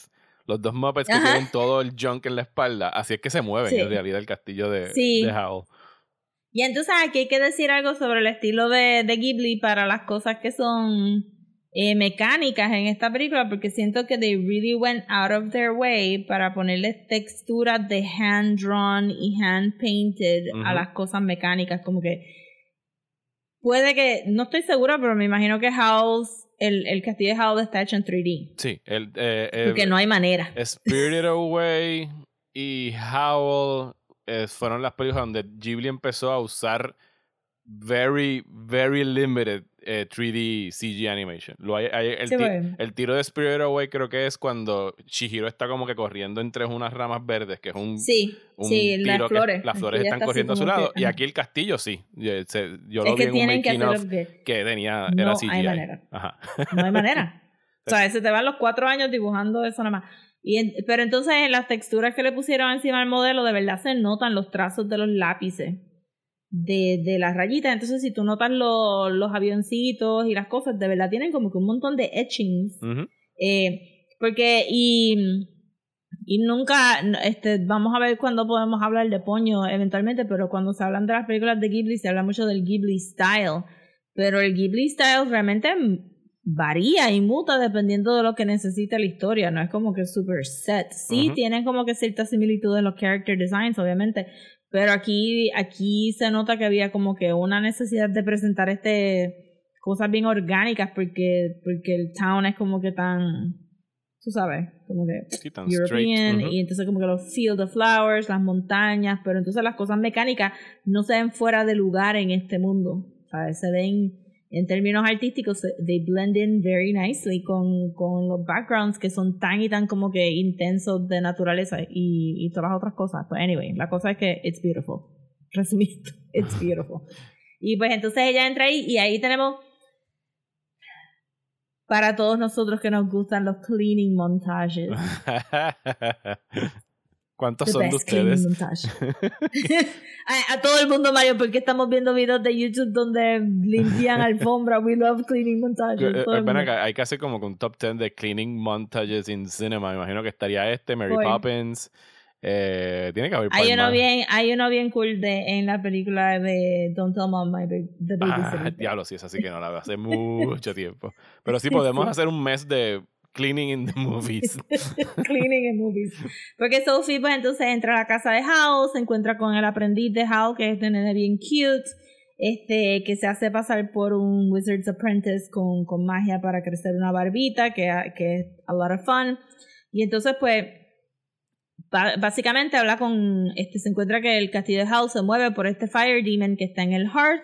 Los dos Muppets que tienen todo el junk en la espalda. Así es que se mueven Sí. en realidad el castillo de, Sí. de Howl. Y entonces aquí hay que decir algo sobre el estilo de, de Ghibli para las cosas que son eh, mecánicas en esta película, porque siento que they really went out of their way para ponerles texturas de hand drawn y hand painted a las cosas mecánicas, como que puede que, no estoy segura, pero me imagino que House, el, el castillo de House está hecho en 3D, Sí. El, eh, eh, porque no hay manera. Spirited Away y Howl eh, fueron las películas donde Ghibli empezó a usar very, very limited eh, 3D CG animation. Lo hay- hay- el, Sí, bueno. el tiro de Spirited Away creo que es cuando Chihiro está como que corriendo entre unas ramas verdes, que es un, Sí, un sí, las tiro que flores. las flores están está corriendo a su como que, lado. y aquí el castillo sí. Yo, se- yo lo es vi que en un que making hacer of upgrade. que tenía, No era hay CGI. manera. Ajá. No hay manera. O sea, se te van los cuatro años dibujando eso nada más. Y en- pero entonces en las texturas que le pusieron encima del modelo, de verdad se notan los trazos de los lápices de, de las rayitas. Entonces, si tú notas los, los avioncitos y las cosas, de verdad tienen como que un montón de etchings. Eh, porque, y, y nunca, este, vamos a ver cuándo podemos hablar de Poño eventualmente, pero cuando se hablan de las películas de Ghibli, se habla mucho del Ghibli style. Pero el Ghibli style realmente varía y muta dependiendo de lo que necesita la historia, no es como que super set. Sí, tienen como que ciertas similitudes en los character designs, obviamente, pero aquí, aquí se nota que había como que una necesidad de presentar este cosas bien orgánicas porque, porque el town es como que tan, tú sabes, como que Sí, tan European y entonces como que los field of flowers, las montañas, pero entonces las cosas mecánicas no se ven fuera de lugar en este mundo, ¿sabes? Se ven en términos artísticos, they blend in very nicely con, con los backgrounds que son tan y tan como que intensos de naturaleza y, y todas las otras cosas. Pues anyway, la cosa es que it's beautiful. Resumiendo, it's beautiful. Y pues entonces ella entra ahí y ahí tenemos para todos nosotros que nos gustan los cleaning montages. ¿Cuántos son de ustedes? a, a todo el mundo, Mario, porque estamos viendo videos de YouTube donde limpian alfombra. We love cleaning montages. Eh, eh, ven acá, hay que hacer como un top 10 de cleaning montages in cinema. Me imagino que estaría este, Mary Voy. Poppins. Eh, tiene que haber Hay uno más. bien, hay uno bien cool de en la película de Don't Tell Mom My Ba- The Ah, diablo, sí, es así que no la veo hace mucho tiempo. Pero sí podemos hacer un mes de cleaning in the movies. Cleaning in movies. Porque Sophie, pues entonces entra a la casa de Howl, se encuentra con el aprendiz de Howl, que es este nene bien cute, este, que se hace pasar por un Wizard's Apprentice con, con magia para crecer una barbita, que, que es a lot of fun. Y entonces, pues, básicamente habla con, este, se encuentra que el castillo de Howl se mueve por este Fire Demon que está en el Hearth,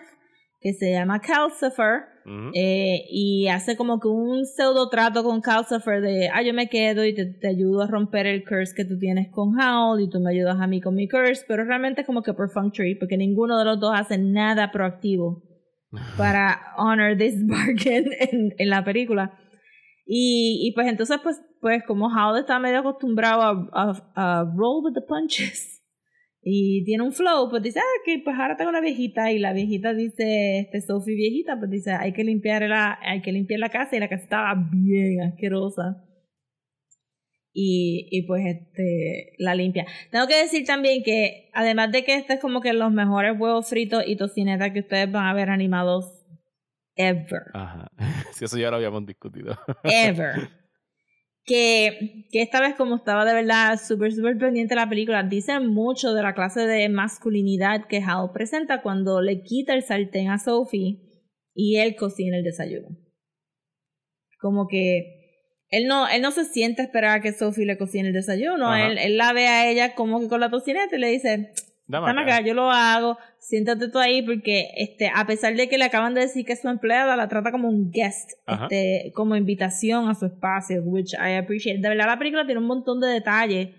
que se llama Calcifer. Eh, y hace como que un pseudo trato con Calcifer de, ah, yo me quedo y te, te ayudo a romper el curse que tú tienes con Howl y tú me ayudas a mí con mi curse, pero realmente es como que perfunctory porque ninguno de los dos hace nada proactivo para honor this bargain en, en la película. Y, y pues entonces pues, pues como Howl está medio acostumbrado a, a, a roll with the punches y tiene un flow, pues dice, ah, que pues ahora tengo una viejita y la viejita dice, este Sophie viejita, pues dice, hay que limpiar la, hay que limpiar la casa y la casa estaba bien asquerosa. Y, y pues este la limpia. Tengo que decir también que además de que este es como que los mejores huevos fritos y tocineta que ustedes van a ver animados ever Ajá. Sí, eso ya lo habíamos discutido. ever. Que, que esta vez como estaba de verdad súper, súper pendiente de la película, dice mucho de la clase de masculinidad que Hal presenta cuando le quita el sartén a Sophie y él cocina el desayuno. Como que él no, él no se siente a esperar a que Sophie le cocine el desayuno, él, él la ve a ella como que con la tocineta y le dice, Dame acá. acá, yo lo hago, siéntate tú ahí porque este, a pesar de que le acaban de decir que es su empleada, la trata como un guest, Ajá. este, como invitación a su espacio, which I appreciate. De verdad la película tiene un montón de detalles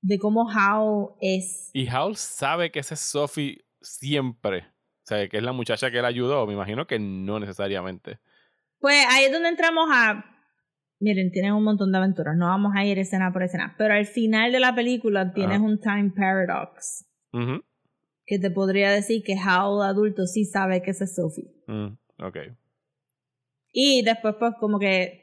de cómo How es. Y Howl sabe que esa es Sophie siempre. O sea, que es la muchacha que él ayudó. Me imagino que no necesariamente. Pues ahí es donde entramos a... Miren, tienen un montón de aventuras, no vamos a ir escena por escena, pero al final de la película tienes Ajá. un time paradox Que te podría decir que How adulto sí sabe que esa es Sophie. Mm, ok. Y después, pues, como que.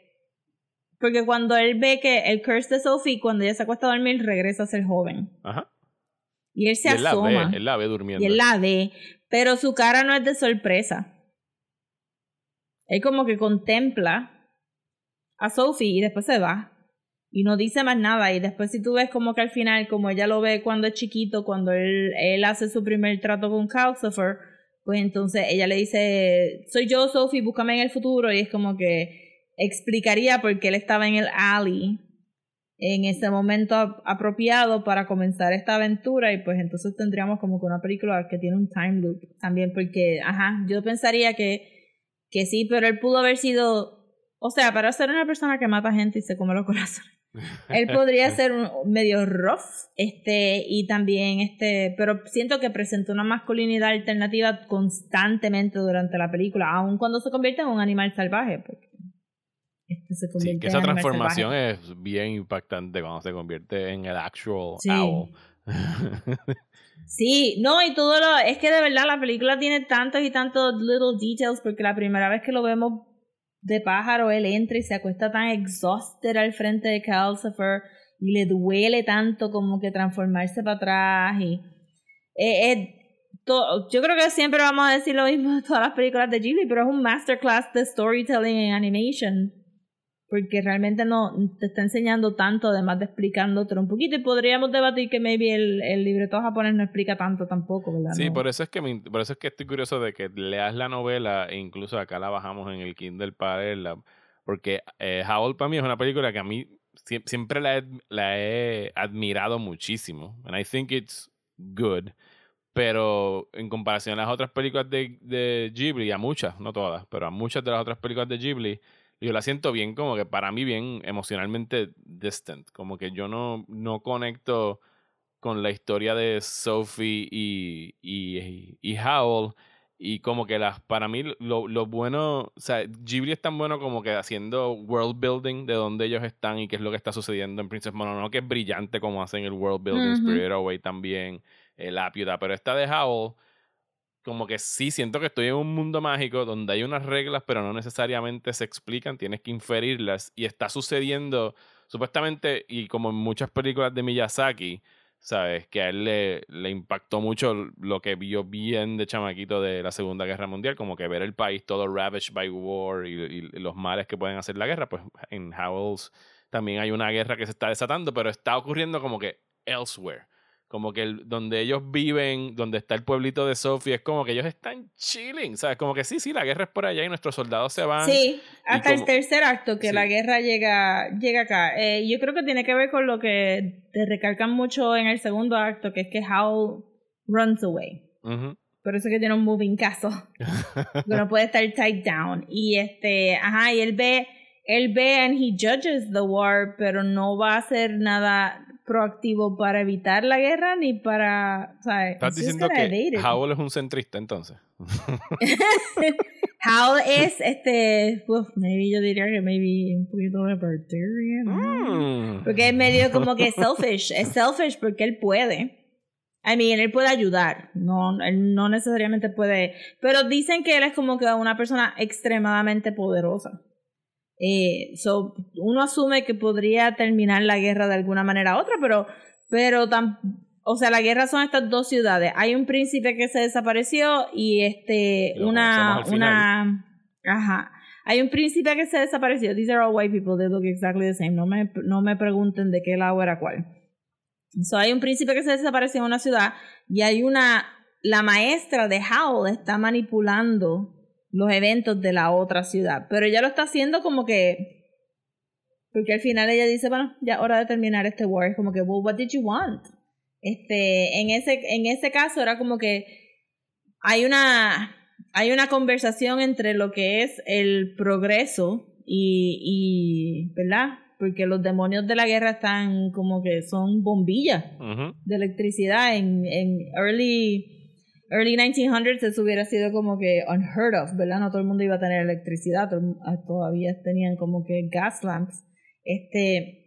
Porque cuando él ve que el curse de Sophie, cuando ella se acuesta a dormir, regresa a ser joven. Ajá. Y él se Y él la asoma. ve, él la ve durmiendo. y él la ve. Pero su cara no es de sorpresa. Él como que contempla a Sophie y después se va. Y no dice más nada. Y después si tú ves como que al final, como ella lo ve cuando es chiquito, cuando él, él hace su primer trato con Calcifer, pues entonces ella le dice, soy yo Sophie, búscame en el futuro. Y es como que explicaría por qué él estaba en el alley en ese momento ap- apropiado para comenzar esta aventura y pues entonces tendríamos como que una película que tiene un time loop también porque, ajá, yo pensaría que, que sí, pero él pudo haber sido, o sea, para ser una persona que mata gente y se come los corazones. Él podría ser un, medio rough, este, y también, este, pero siento que presentó una masculinidad alternativa constantemente durante la película, aun cuando se convierte en un animal salvaje, porque este se Sí, convierte que en esa animal transformación salvaje. es bien impactante cuando se convierte en el actual Sí. owl. Sí, no, y todo lo. Es que de verdad la película tiene tantos y tantos little details porque la primera vez que lo vemos de pájaro, él entra y se acuesta tan exhausted al frente de Calcifer y le duele tanto como que transformarse para atrás y. eh, eh, to- yo creo que siempre vamos a decir lo mismo de todas las películas de Ghibli, pero es un masterclass de storytelling en animation. Porque realmente no te está enseñando tanto, además de explicándote un poquito. Y podríamos debatir que maybe el, el libreto japonés no explica tanto tampoco, ¿verdad? Sí, No. por eso es que me- por eso es que estoy curioso de que leas la novela e incluso acá la bajamos en el Kindle para leerla. Porque eh, Howl para mí es una película que a mí sie- siempre la he, la he admirado muchísimo. And I think it's good. Pero en comparación a las otras películas de, de Ghibli, a muchas, no todas, pero a muchas de las otras películas de Ghibli, yo la siento bien, como que para mí bien emocionalmente distant. Como que yo no, no conecto con la historia de Sophie y, y, y Howl. Y como que las, para mí lo, lo bueno, o sea, Ghibli es tan bueno como que haciendo world building de dónde ellos están y qué es lo que está sucediendo en Princess Mononoke, que es brillante como hacen el world building, Ujú. Spirit Away también, eh, Lápida, pero esta de Howl, como que sí, siento que estoy en un mundo mágico donde hay unas reglas, pero no necesariamente se explican, tienes que inferirlas y está sucediendo, supuestamente, y como en muchas películas de Miyazaki, ¿sabes? Que a él le, le impactó mucho lo que vio bien de chamaquito de la Segunda Guerra Mundial, como que ver el país todo ravaged by war y, y los males que pueden hacer la guerra, pues en Howells también hay una guerra que se está desatando, pero está ocurriendo como que elsewhere. Como que el- donde ellos viven, donde está el pueblito de Sophie, es como que ellos están chilling, ¿sabes? Como que sí, sí, la guerra es por allá y nuestros soldados se van. Sí, hasta como- el tercer acto que Sí. la guerra llega, llega acá. Eh, yo creo que tiene que ver con lo que te recalcan mucho en el segundo acto, que es que Howl runs away. Ujú. Por eso que tiene un moving castle. que no puede estar tied down. Y este, ajá, y él ve, él ve and he judges the war, pero no va a hacer nada proactivo para evitar la guerra ni para, ¿sabes? Estás diciendo que. Howl es un centrista entonces. Howl es este, maybe yo diría que maybe un poquito libertarian. ¿no? Mm. Porque es medio como que selfish. Es selfish porque él puede. I mean, él puede ayudar. No, él no necesariamente puede. Pero dicen que él es como que una persona extremadamente poderosa. Eh, so, uno asume que podría terminar la guerra de alguna manera u otra, pero, pero tam- o sea, la guerra son estas dos ciudades. Hay un príncipe que se desapareció y este, una, una, ajá. Hay un príncipe que se desapareció. These are all white people. They look exactly the same. No me, no me pregunten de qué lado era cuál. So, hay un príncipe que se desapareció en una ciudad y hay una, la maestra de Howl está manipulando los eventos de la otra ciudad, pero ella lo está haciendo como que, porque al final ella dice, bueno, ya hora de terminar este war, es como que, well, what did you want? Este, en ese, en ese caso era como que hay una, hay una conversación entre lo que es el progreso y, y, ¿verdad? Porque los demonios de la guerra están como que son bombillas de electricidad en, en early early 1900s eso hubiera sido como que unheard of, ¿verdad? No todo el mundo iba a tener electricidad, el ah, todavía tenían como que gas lamps. Este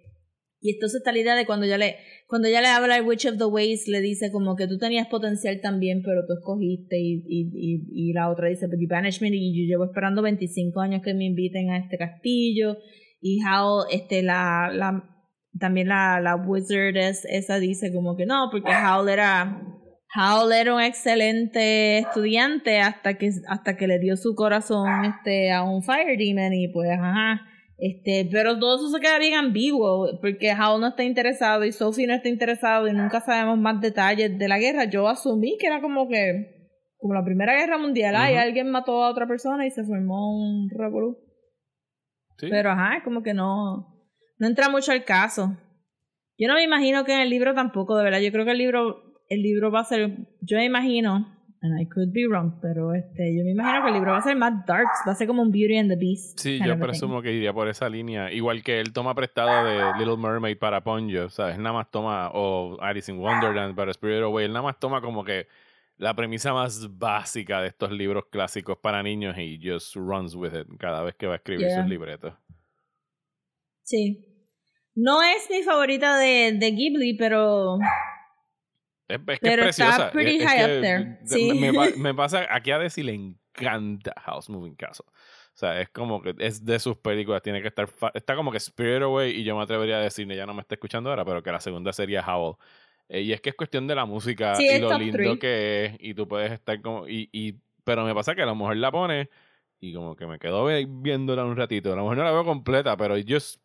y entonces está la idea de cuando ya le cuando ya le habla al Witch of the Ways le dice como que tú tenías potencial también, pero tú escogiste y, y, y, y la otra dice, but you banished me y yo llevo esperando 25 años que me inviten a este castillo y how este la, la también la, la wizard es, esa dice como que no, porque Howl era Howl era un excelente estudiante hasta que hasta que le dio su corazón este a un fire demon y pues ajá este pero todo eso se queda bien ambiguo porque Howl no está interesado y Sophie no está interesado y nunca sabemos más detalles de la guerra yo asumí que era como que como la primera guerra mundial Ujú. alguien mató a otra persona y se formó un revolú Sí. pero ajá, es como que no, no entra mucho al caso. Yo no me imagino que en el libro tampoco, de verdad. Yo creo que el libro, el libro va a ser, yo me imagino, and I could be wrong, pero este, yo me imagino que el libro va a ser más darks, va a ser como un Beauty and the Beast. Sí, yo presumo que iría por esa línea. Igual que él toma prestado de Little Mermaid para Ponyo, ¿sabes? Nada más toma, o Alice in Wonderland para Spirit Away, él nada más toma como que la premisa más básica de estos libros clásicos para niños y just runs with it cada vez que va a escribir Yeah. sus libretos. Sí. No es mi favorita de, de Ghibli, pero Es, es que Pero es está preciosa. pretty Es- es high que up there. Sí. Me, pa- me pasa, aquí a Desi le encanta House Moving Castle. O sea, es como que es de sus películas, tiene que estar, está como que Spirit Away y yo me atrevería a decirle, ya no me está escuchando ahora, pero que la segunda sería Howl. Eh, y es que es cuestión de la música Sí, y lo lindo three. que es. Y tú puedes estar como. Y, y, pero me pasa que a lo mejor la pone y como que me quedo viéndola un ratito. A lo mejor no la veo completa, pero just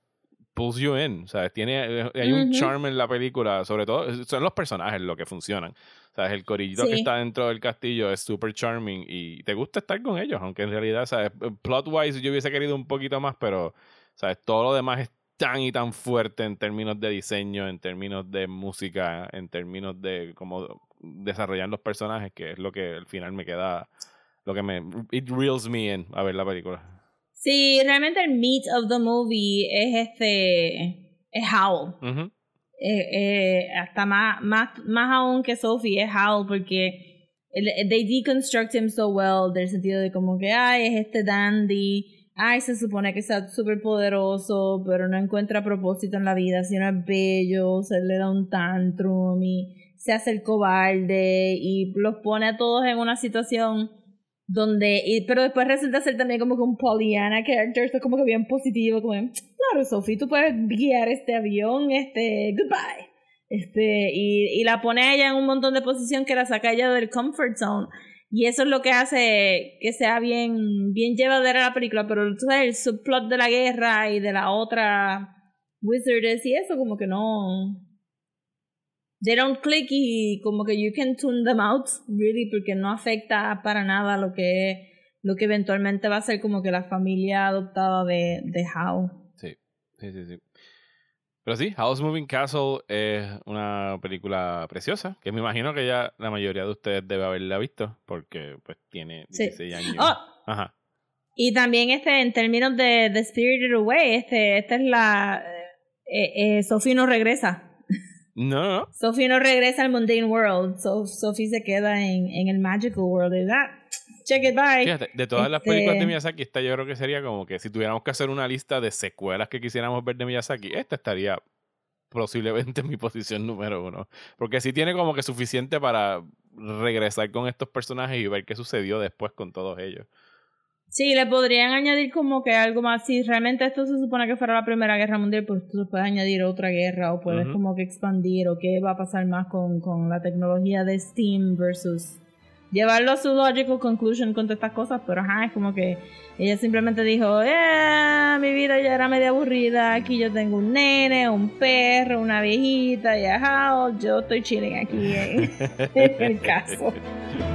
pulls you in. Sea, tiene, eh, hay un Ujú. charm en la película, sobre todo, son los personajes lo que funcionan. Sea, el corillito que Sí. está dentro del castillo es super charming y te gusta estar con ellos, aunque en realidad, ¿sabes? Plot wise yo hubiese querido un poquito más, pero, ¿sabes? Todo lo demás es tan y tan fuerte en términos de diseño, en términos de música, en términos de cómo desarrollar los personajes, que es lo que al final me queda, lo que me, it reels me in a ver la película. Sí, realmente el meat of the movie es este. Es Howl. Eh, eh, hasta más, más, más aún que Sophie es Howl porque they deconstruct him so well del sentido de como que ay es este dandy ay se supone que sea súper poderoso pero no encuentra propósito en la vida sino es bello se le da un tantrum y se hace el cobarde y los pone a todos en una situación donde y, pero después resulta ser también como que un Pollyanna character esto es como que bien positivo como claro Sophie tú puedes guiar este avión este goodbye este y, y la pone ella en un montón de posición que la saca ella del comfort zone. Y eso es lo que hace que sea bien bien llevadera la película pero tú sabes el subplot de la guerra y de la otra wizardess y eso como que no they don't click y como que you can tune them out really porque no afecta para nada lo que lo que eventualmente va a ser como que la familia adoptada de, de Howe. Sí, sí, sí, sí. Pero sí, House Moving Castle es una película preciosa, que me imagino que ya la mayoría de ustedes debe haberla visto, porque pues tiene Sí. 16 años. Oh, Ajá. y también este en términos de, de Spirited Away, este, esta es la eh, eh, Sophie no regresa. No, no, no. Sophie no regresa al mundane world. So, Sophie se queda en, en el magical world. ¿verdad? Check it bye. Fíjate, de todas las películas de Este- Miyazaki, esta yo creo que sería como que si tuviéramos que hacer una lista de secuelas que quisiéramos ver de Miyazaki, esta estaría posiblemente en mi posición número uno. Porque sí tiene como que suficiente para regresar con estos personajes y ver qué sucedió después con todos ellos. Sí, le podrían añadir como que algo más. Si realmente esto se supone que fuera la Primera Guerra Mundial, pues tú puedes añadir otra guerra o puedes como que expandir o qué va a pasar más con, con la tecnología de Steam versus llevarlo a su logical conclusion con todas estas cosas. Pero ajá, es como que ella simplemente dijo, eh, mi vida ya era media aburrida, aquí yo tengo un nene, un perro, una viejita y ajá, yo estoy chilling aquí en, en el caso.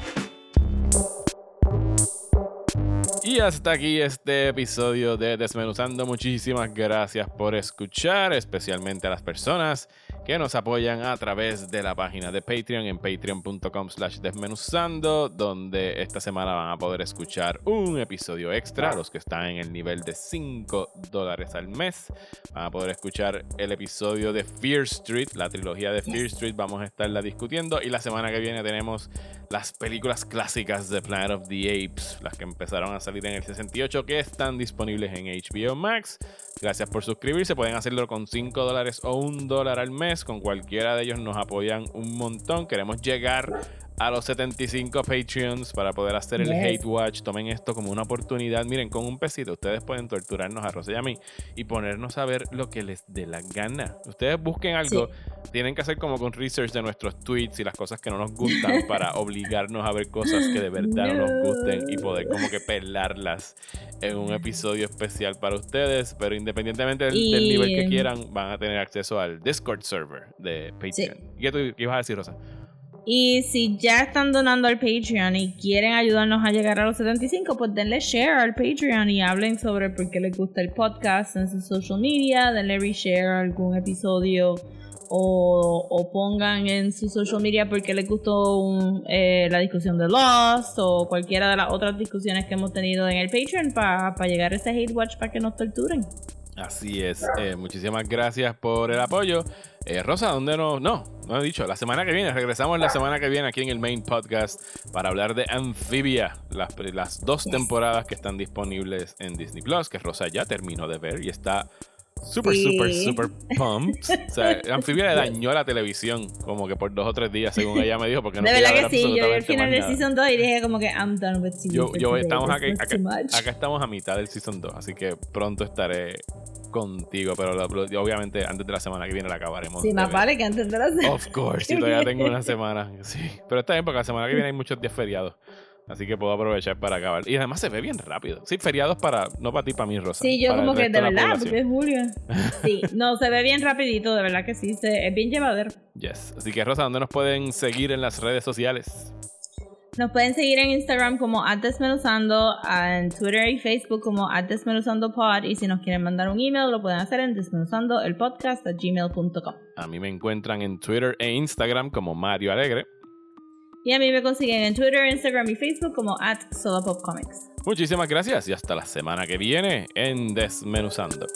Y hasta aquí este episodio de Desmenuzando. Muchísimas gracias por escuchar, especialmente a las personas que nos apoyan a través de la página de Patreon en patreon.com slash desmenuzando, donde esta semana van a poder escuchar un episodio extra, los que están en el nivel de 5 dólares al mes. Van a poder escuchar el episodio de Fear Street, la trilogía de Fear Street, vamos a estarla discutiendo. Y la semana que viene tenemos las películas clásicas de Planet of the Apes, las que empezaron a salir en el 68, que están disponibles en HBO Max. Gracias por suscribirse, pueden hacerlo con 5 dólares o 1 dólar al mes, con cualquiera de ellos nos apoyan un montón. Queremos llegar a los 75 Patreons para poder hacer el Yes. Hate Watch. Tomen esto como una oportunidad. Miren, con un pesito ustedes pueden torturarnos a Rosa y a mí y ponernos a ver lo que les dé la gana. Ustedes busquen algo, tienen que hacer como con research de nuestros tweets y las cosas que no nos gustan para obligarnos a ver cosas que de verdad no nos gusten y poder como que pelarlas en un episodio especial para ustedes. Pero independientemente del, nivel que quieran, van a tener acceso al Discord server de Patreon. ¿Y ¿Qué, tú, qué ibas a decir, Rosa? Y si ya están donando al Patreon y quieren ayudarnos a llegar a los 75, pues denle share al Patreon y hablen sobre por qué les gusta el podcast en sus social media, denle reshare algún episodio o, pongan en su social media porque les gustó eh, la discusión de Lost o cualquiera de las otras discusiones que hemos tenido en el Patreon para llegar a ese hate watch para que nos torturen. Así es. Eh, muchísimas gracias por el apoyo. Eh, Rosa, ¿dónde no? No, no he dicho. La semana que viene, regresamos la semana que viene aquí en el main podcast para hablar de Amphibia, las, las dos temporadas que están disponibles en Disney Plus, que Rosa ya terminó de ver y está Super, Sí. super, super pumped. O sea, Amphibia le dañó la televisión como que por dos o tres días, según ella me dijo, porque no de verdad que sí, yo vi el final del. Season 2 y dije como que I'm done with TV Yo, estamos acá, acá, acá estamos a mitad del Season 2, así que pronto estaré contigo, pero obviamente antes de la semana que viene la acabaremos. Sí, más ver. vale que antes de la Of course, y todavía tengo una semana. Sí, pero está bien porque la semana que viene hay muchos días feriados. Así que puedo aprovechar para acabar. Y además se ve bien rápido. Sí, feriados para, no para ti, para mí, Rosa. Sí, yo como que de verdad, porque es julio. Sí, no, se ve bien rapidito, de verdad que sí, se, es bien llevadero. Yes. Así que, Rosa, ¿dónde nos pueden seguir en las redes sociales? Nos pueden seguir en Instagram como Desmenuzando, en Twitter y Facebook como @desmenuzandopod y si nos quieren mandar un email lo pueden hacer en desmenuzandoelpodcast@gmail.com. A mí me encuentran en Twitter e Instagram como Mario Alegre. Y a mí me consiguen en Twitter, Instagram y Facebook como @solopopcomics. Muchísimas gracias y hasta la semana que viene en Desmenuzando.